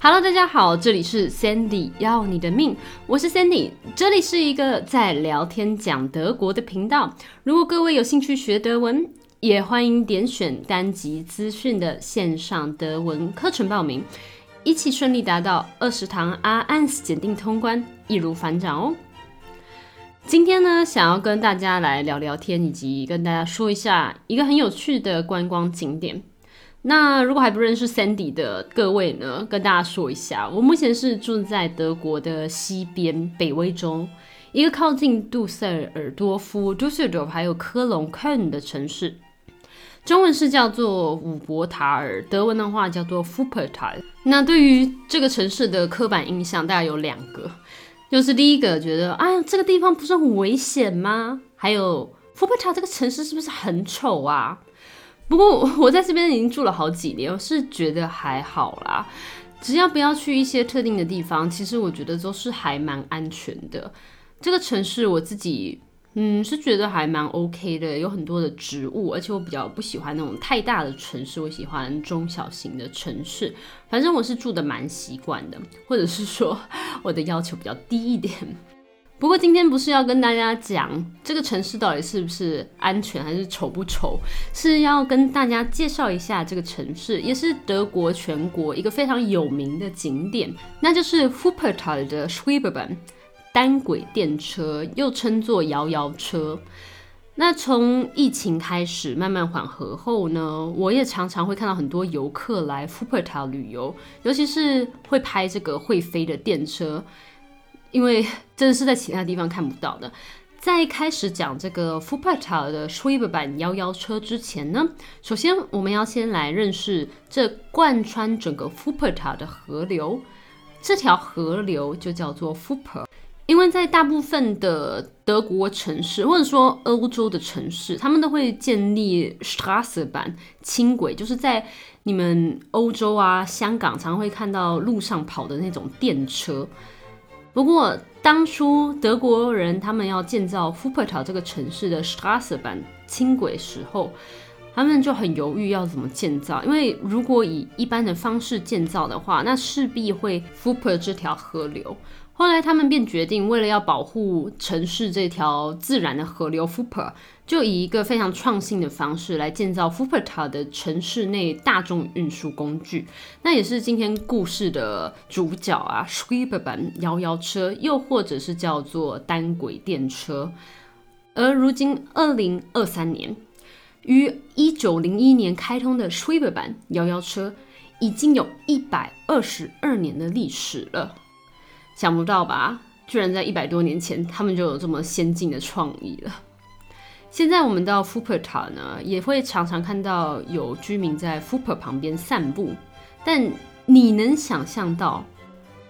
Hello，大家好，这里是 Sandy 要你的命，我是 Sandy，这里是一个在聊天讲德国的频道。如果各位有兴趣学德文，也欢迎点选单集资讯的线上德文课程报名，一起顺利达到二十堂 R ans 检定通关，易如反掌哦。今天呢，想要跟大家来聊聊天，以及跟大家说一下一个很有趣的观光景点。那如果还不认识 Sandy 的各位呢，跟大家说一下，我目前是住在德国的西边北威州，一个靠近杜塞尔多夫 （Dusseldorf） 还有科隆 （Köln） 的城市，中文是叫做伍伯塔尔，德文的话叫做 f u p e r t a l 那对于这个城市的刻板印象，大概有两个，就是第一个觉得，哎呀，这个地方不是很危险吗？还有 f u p e r t a l 这个城市是不是很丑啊？不过我在这边已经住了好几年，我是觉得还好啦。只要不要去一些特定的地方，其实我觉得都是还蛮安全的。这个城市我自己嗯是觉得还蛮 OK 的，有很多的植物，而且我比较不喜欢那种太大的城市，我喜欢中小型的城市。反正我是住的蛮习惯的，或者是说我的要求比较低一点。不过今天不是要跟大家讲这个城市到底是不是安全还是丑不丑，是要跟大家介绍一下这个城市，也是德国全国一个非常有名的景点，那就是 f u p e r t a l 的 Schwebebahn 单轨电车，又称作摇摇车。那从疫情开始慢慢缓和后呢，我也常常会看到很多游客来 f u p e r t a l 旅游，尤其是会拍这个会飞的电车。因为真的是在其他地方看不到的。在开始讲这个 f u p e r t a 的 Schwebe 版摇摇车之前呢，首先我们要先来认识这贯穿整个 f u p e r t a 的河流。这条河流就叫做 f u p e r 因为在大部分的德国城市或者说欧洲的城市，他们都会建立 Strasse 版轻轨，就是在你们欧洲啊、香港常会看到路上跑的那种电车。不过，当初德国人他们要建造 f u p e r t 这个城市的 Strasse 版轻轨时候，他们就很犹豫要怎么建造，因为如果以一般的方式建造的话，那势必会 f u p e r 这条河流。后来他们便决定，为了要保护城市这条自然的河流 f u p e r 就以一个非常创新的方式来建造 f u p e r t a 的城市内大众运输工具。那也是今天故事的主角啊，Swiper 版摇摇车，又或者是叫做单轨电车。而如今，二零二三年，于一九零一年开通的 Swiper 版摇摇车，已经有一百二十二年的历史了。想不到吧？居然在一百多年前，他们就有这么先进的创意了。现在我们到 f u p e r t a 呢，也会常常看到有居民在 f u p e r 旁边散步。但你能想象到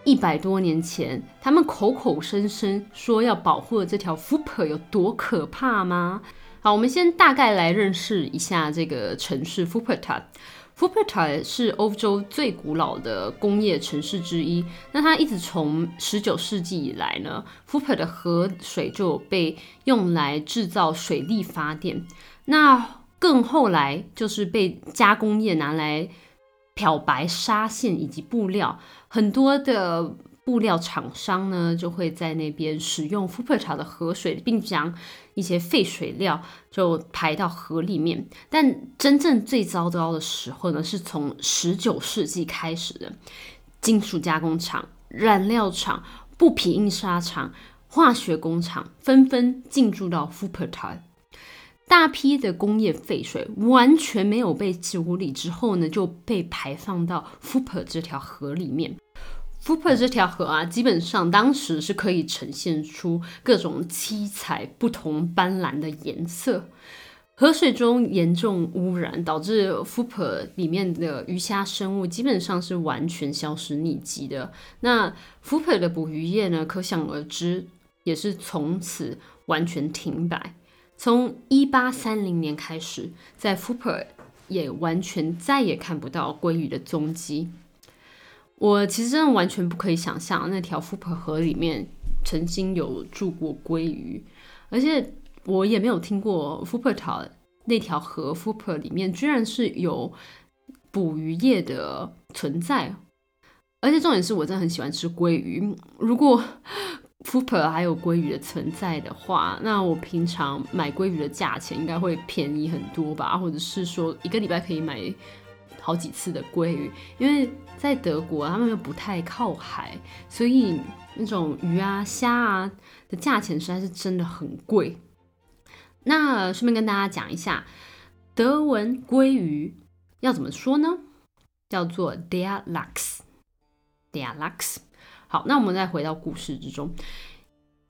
一百多年前他们口口声声说要保护的这条 f u p e r 有多可怕吗？好，我们先大概来认识一下这个城市 Fupert 塔 u p e r t a f u p e r t a 是欧洲最古老的工业城市之一。那它一直从十九世纪以来呢 f u p e r 的河水就被用来制造水力发电。那更后来就是被加工业拿来漂白纱线以及布料，很多的。布料厂商呢，就会在那边使用 Fupea 的河水，并将一些废水料就排到河里面。但真正最糟糕的时候呢，是从十九世纪开始的，金属加工厂、染料厂、布匹印刷厂、化学工厂纷纷进驻到 Fupea，大批的工业废水完全没有被处理之后呢，就被排放到 f u p e r 这条河里面。F u p e r 这条河啊，基本上当时是可以呈现出各种七彩不同斑斓的颜色。河水中严重污染，导致 f u p e r 里面的鱼虾生物基本上是完全消失匿迹的。那 f u p e r 的捕鱼业呢，可想而知，也是从此完全停摆。从一八三零年开始，在 f u p e r 也完全再也看不到鲑鱼的踪迹。我其实真的完全不可以想象那条 f u p e r 河里面曾经有住过鲑鱼，而且我也没有听过 f u p e r 条那条河 f u p e r 里面居然是有捕鱼业的存在。而且重点是我真的很喜欢吃鲑鱼。如果 f o o p e r 还有鲑鱼的存在的话，那我平常买鲑鱼的价钱应该会便宜很多吧？或者是说一个礼拜可以买好几次的鲑鱼？因为在德国他们又不太靠海，所以那种鱼啊、虾啊的价钱实在是真的很贵。那顺便跟大家讲一下，德文鲑鱼要怎么说呢？叫做 der Lachs，der Lachs。好，那我们再回到故事之中。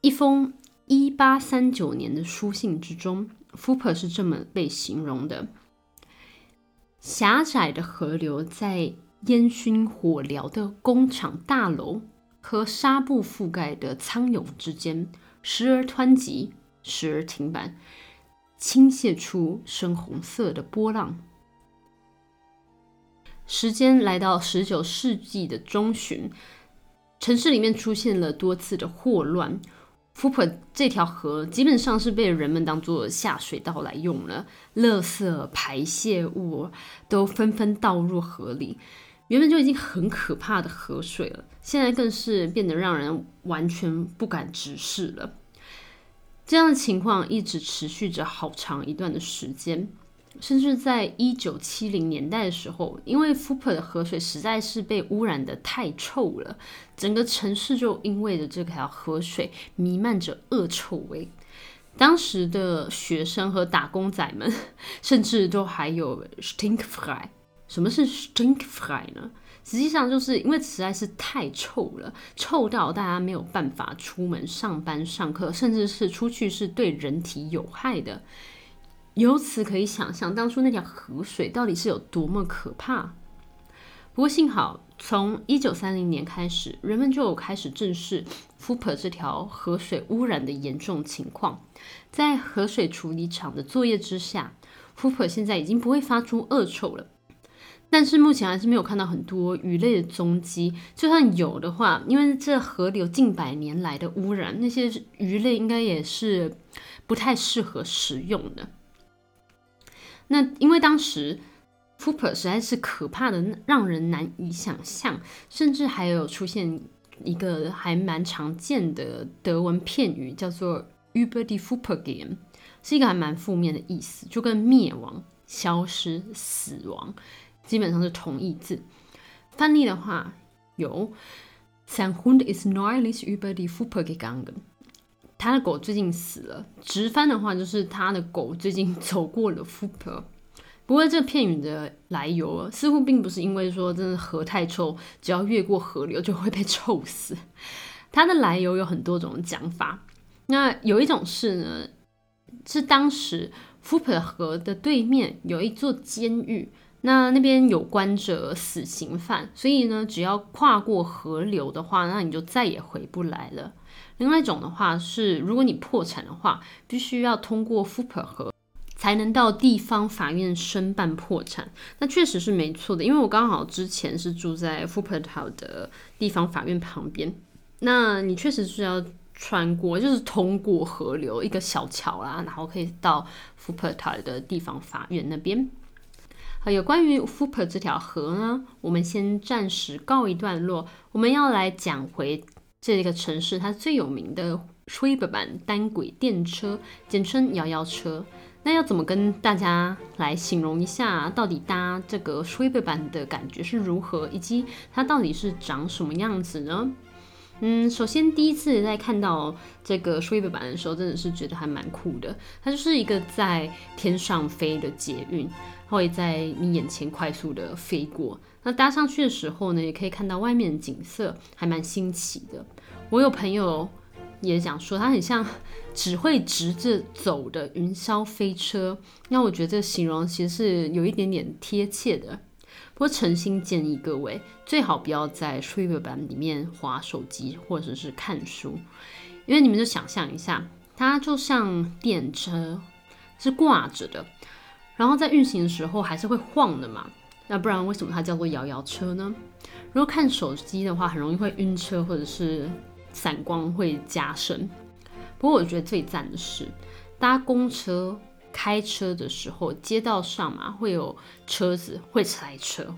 一封一八三九年的书信之中 f u p e r 是这么被形容的：狭窄的河流在烟熏火燎的工厂大楼和纱布覆盖的苍涌之间，时而湍急，时而停板，倾泻出深红色的波浪。时间来到十九世纪的中旬。城市里面出现了多次的霍乱，福普这条河基本上是被人们当做下水道来用了，垃圾排泄物都纷纷倒入河里。原本就已经很可怕的河水了，现在更是变得让人完全不敢直视了。这样的情况一直持续着好长一段的时间。甚至在一九七零年代的时候，因为 f u p e r 的河水实在是被污染的太臭了，整个城市就因为着这条河水弥漫着恶臭味。当时的学生和打工仔们，甚至都还有 stink fry。什么是 stink fry 呢？实际上就是因为实在是太臭了，臭到大家没有办法出门上班、上课，甚至是出去是对人体有害的。由此可以想象，当初那条河水到底是有多么可怕。不过幸好，从一九三零年开始，人们就开始正视 f u p e r 这条河水污染的严重情况。在河水处理厂的作业之下 f u p e r 现在已经不会发出恶臭了。但是目前还是没有看到很多鱼类的踪迹。就算有的话，因为这河流近百年来的污染，那些鱼类应该也是不太适合食用的。那因为当时 f u p e r 实在是可怕的，让人难以想象，甚至还有出现一个还蛮常见的德文片语，叫做 über die f u p e r Game，是一个还蛮负面的意思，就跟灭亡、消失、死亡基本上是同义字。翻译的话有：Sein Hund ist neulich über die f u p e r gegangen。他的狗最近死了。直翻的话就是他的狗最近走过了 f u p e r 不过这片语的来由似乎并不是因为说真的河太臭，只要越过河流就会被臭死。它的来由有很多种讲法。那有一种是呢，是当时 f u p e r 河的对面有一座监狱，那那边有关着死刑犯，所以呢，只要跨过河流的话，那你就再也回不来了。另外一种的话是，如果你破产的话，必须要通过 f u p e r 河才能到地方法院申办破产。那确实是没错的，因为我刚好之前是住在 f u p e r 的地方法院旁边。那你确实是要穿过，就是通过河流一个小桥啦，然后可以到 f u p e r 的地方法院那边。好，有关于 f u p e r 这条河呢，我们先暂时告一段落。我们要来讲回。这个城市它最有名的 s h i b e b a n 单轨电车，简称摇摇车。那要怎么跟大家来形容一下，到底搭这个 s h i b e b a n 的感觉是如何，以及它到底是长什么样子呢？嗯，首先第一次在看到这个 s h i b e b a n 的时候，真的是觉得还蛮酷的。它就是一个在天上飞的捷运，会在你眼前快速的飞过。那搭上去的时候呢，也可以看到外面的景色，还蛮新奇的。我有朋友也讲说，它很像 只会直着走的云霄飞车。那我觉得这个形容其实是有一点点贴切的。不过诚心建议各位，最好不要在 t r i v e 版里面划手机或者是看书，因为你们就想象一下，它就像电车是挂着的，然后在运行的时候还是会晃的嘛。那不然为什么它叫做摇摇车呢？如果看手机的话，很容易会晕车，或者是散光会加深。不过我觉得最赞的是搭公车、开车的时候，街道上嘛会有车子会塞车。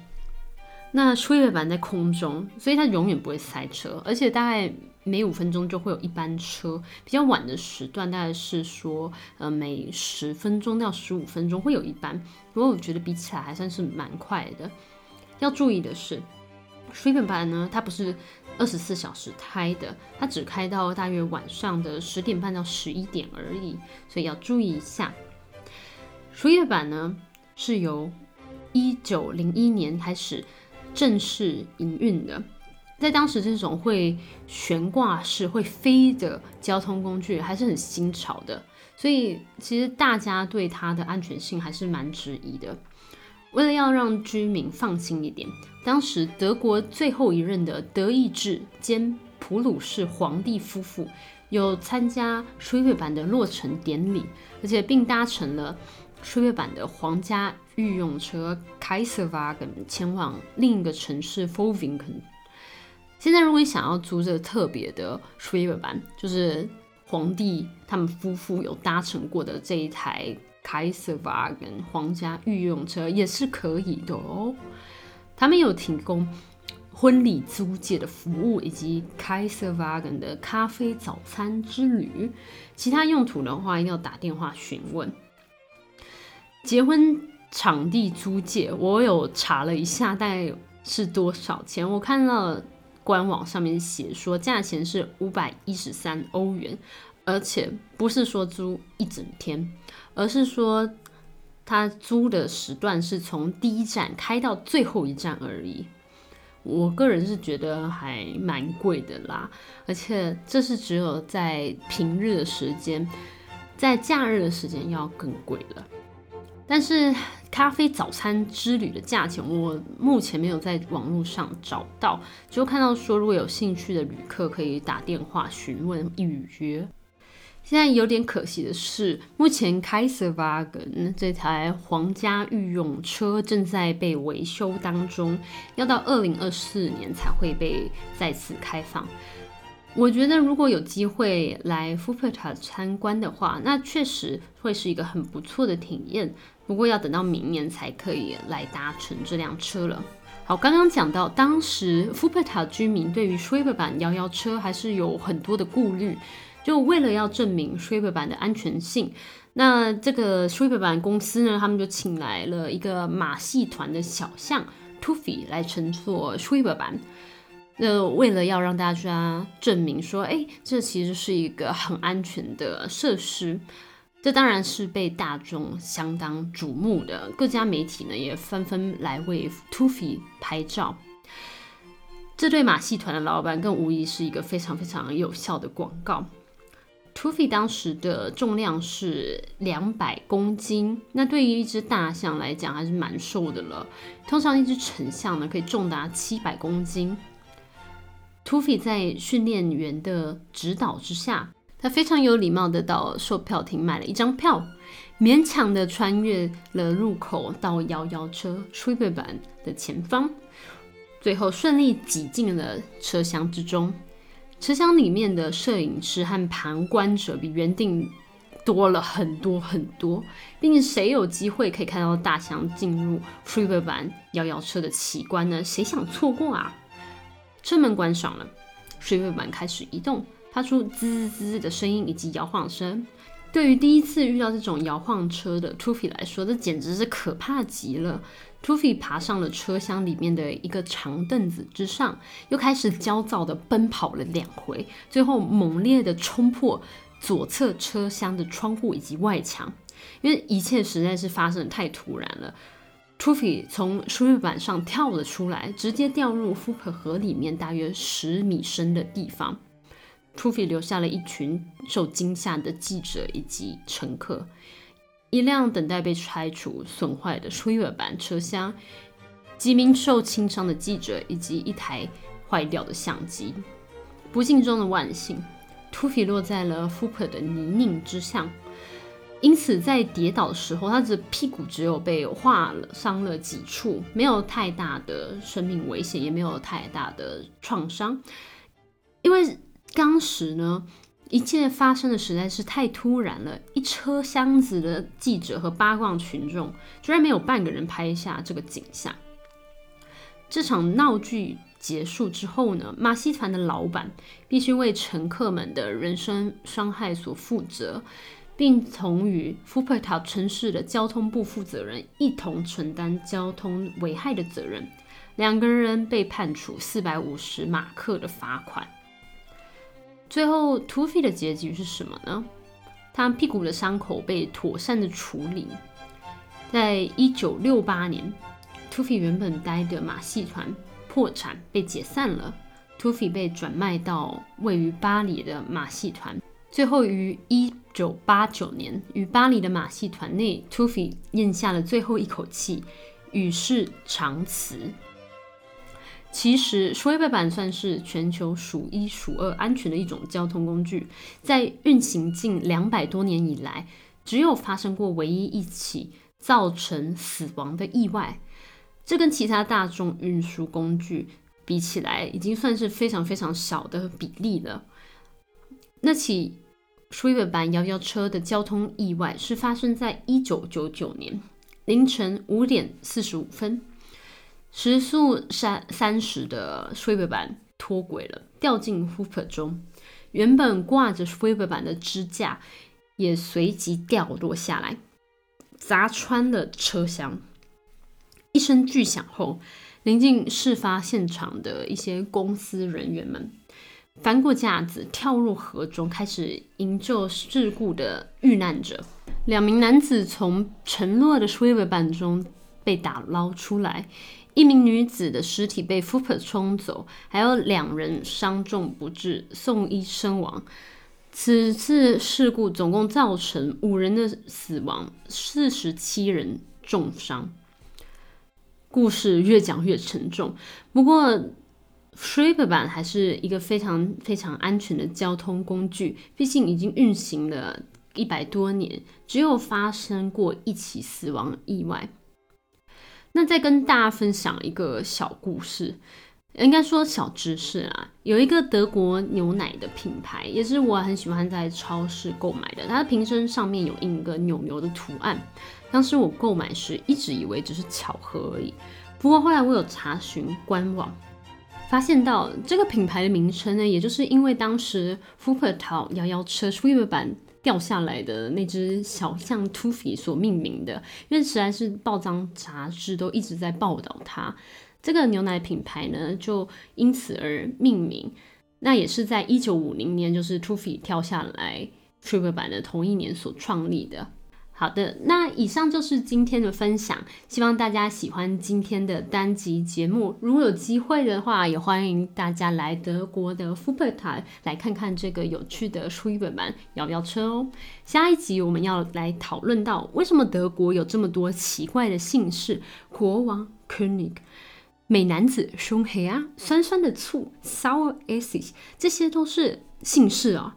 那吹尾板在空中，所以它永远不会塞车，而且大概每五分钟就会有一班车。比较晚的时段，大概是说，呃，每十分钟到十五分钟会有一班。不过我觉得比起来还算是蛮快的。要注意的是，吹尾板呢，它不是二十四小时开的，它只开到大约晚上的十点半到十一点而已，所以要注意一下。输液板呢是由一九零一年开始。正式营运的，在当时这种会悬挂式、会飞的交通工具还是很新潮的，所以其实大家对它的安全性还是蛮质疑的。为了要让居民放心一点，当时德国最后一任的德意志兼普鲁士皇帝夫妇有参加吹尾版的落成典礼，而且并搭乘了。吹月版的皇家御用车 Kaiserwagen 前往另一个城市 f o l v i n g e n 现在如果你想要租这特别的吹月版，就是皇帝他们夫妇有搭乘过的这一台 Kaiserwagen 皇家御用车也是可以的哦。他们有提供婚礼租借的服务，以及 Kaiserwagen 的咖啡早餐之旅。其他用途的话，要打电话询问。结婚场地租借，我有查了一下，大概是多少钱？我看到官网上面写说，价钱是五百一十三欧元，而且不是说租一整天，而是说他租的时段是从第一站开到最后一站而已。我个人是觉得还蛮贵的啦，而且这是只有在平日的时间，在假日的时间要更贵了。但是咖啡早餐之旅的价钱，我目前没有在网络上找到，就看到说如果有兴趣的旅客可以打电话询问预约。现在有点可惜的是，目前 Kaiserwagen 这台皇家御用车正在被维修当中，要到二零二四年才会被再次开放。我觉得如果有机会来福普塔参观的话，那确实会是一个很不错的体验。不过要等到明年才可以来搭乘这辆车了。好，刚刚讲到，当时福普塔居民对于 s h r e b e r 版摇摇车还是有很多的顾虑，就为了要证明 s h r e b e r 版的安全性，那这个 s h r e b e r 版公司呢，他们就请来了一个马戏团的小象 Tuffy 来乘坐 s h r e b e r 版。那为了要让大家证明说，哎，这其实是一个很安全的设施。这当然是被大众相当瞩目的，各家媒体呢也纷纷来为 Tuffy 拍照。这对马戏团的老板更无疑是一个非常非常有效的广告。Tuffy 当时的重量是两百公斤，那对于一只大象来讲还是蛮瘦的了。通常一只成象呢可以重达七百公斤。Tuffy 在训练员的指导之下。他非常有礼貌的到售票亭买了一张票，勉强的穿越了入口到摇摇车 t r i p 版的前方，最后顺利挤进了车厢之中。车厢里面的摄影师和旁观者比原定多了很多很多，毕竟谁有机会可以看到大象进入 t r i p 版摇摇车的奇观呢？谁想错过啊？车门关上了 t r i p 版开始移动。发出滋滋的声音以及摇晃声，对于第一次遇到这种摇晃车的 Tuffy 来说，这简直是可怕极了。Tuffy 爬上了车厢里面的一个长凳子之上，又开始焦躁地奔跑了两回，最后猛烈地冲破左侧车厢的窗户以及外墙。因为一切实在是发生的太突然了，Tuffy 从输入板上跳了出来，直接掉入福克河里面大约十米深的地方。Tuffy 留下了一群受惊吓的记者以及乘客，一辆等待被拆除损坏的 s h r e 版车厢，几名受轻伤的记者以及一台坏掉的相机。不幸中的万幸，Tuffy 落在了 f u p e r 的泥泞之下，因此在跌倒的时候，他的屁股只有被划了伤了几处，没有太大的生命危险，也没有太大的创伤，因为。当时呢，一切发生的实在是太突然了，一车厢子的记者和八卦群众居然没有半个人拍下这个景象。这场闹剧结束之后呢，马戏团的老板必须为乘客们的人身伤害所负责，并同与福珀塔城市的交通部负责人一同承担交通危害的责任。两个人被判处四百五十马克的罚款。最后，Tuffy 的结局是什么呢？他屁股的伤口被妥善的处理。在一九六八年，Tuffy 原本待的马戏团破产被解散了，Tuffy 被转卖到位于巴黎的马戏团。最后于一九八九年，与巴黎的马戏团内，Tuffy 咽下了最后一口气，与世长辞。其实，Schwebe 版算是全球数一数二安全的一种交通工具，在运行近两百多年以来，只有发生过唯一一起造成死亡的意外。这跟其他大众运输工具比起来，已经算是非常非常小的比例了。那起 Schwebe 版摇摇车的交通意外是发生在一九九九年凌晨五点四十五分。时速三三十的 s w i b e 版脱轨了，掉进 Hooper 中。原本挂着 s w i b e 版的支架也随即掉落下来，砸穿了车厢。一声巨响后，临近事发现场的一些公司人员们翻过架子，跳入河中，开始营救事故的遇难者。两名男子从沉落的 s w i b e 版中被打捞出来。一名女子的尸体被 f u p e r 冲走，还有两人伤重不治，送医身亡。此次事故总共造成五人的死亡，四十七人重伤。故事越讲越沉重，不过 Schreiber 版还是一个非常非常安全的交通工具，毕竟已经运行了一百多年，只有发生过一起死亡意外。那再跟大家分享一个小故事，应该说小知识啊。有一个德国牛奶的品牌，也是我很喜欢在超市购买的。它的瓶身上面有印一个牛牛的图案。当时我购买时一直以为只是巧合而已，不过后来我有查询官网，发现到这个品牌的名称呢，也就是因为当时福珀桃摇摇车 s w i 版。掉下来的那只小象 Tuffy 所命名的，因为实在是报章杂志都一直在报道它，这个牛奶品牌呢就因此而命名。那也是在一九五零年，就是 Tuffy 跳下来 t r i p l 版的同一年所创立的。好的，那以上就是今天的分享，希望大家喜欢今天的单集节目。如果有机会的话，也欢迎大家来德国的福珀塔来看看这个有趣的 s c h w e b e r 摇摇车哦。下一集我们要来讨论到为什么德国有这么多奇怪的姓氏，国王 König，美男子胸黑啊，酸酸的醋 Sour Acid，这些都是姓氏啊。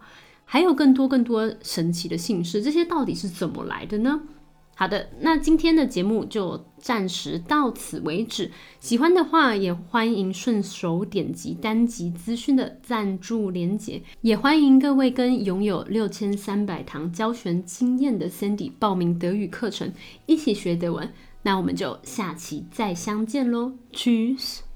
还有更多更多神奇的姓氏，这些到底是怎么来的呢？好的，那今天的节目就暂时到此为止。喜欢的话，也欢迎顺手点击单集资讯的赞助连结，也欢迎各位跟拥有六千三百堂教学经验的 Sandy 报名德语课程，一起学德文。那我们就下期再相见喽，Cheers。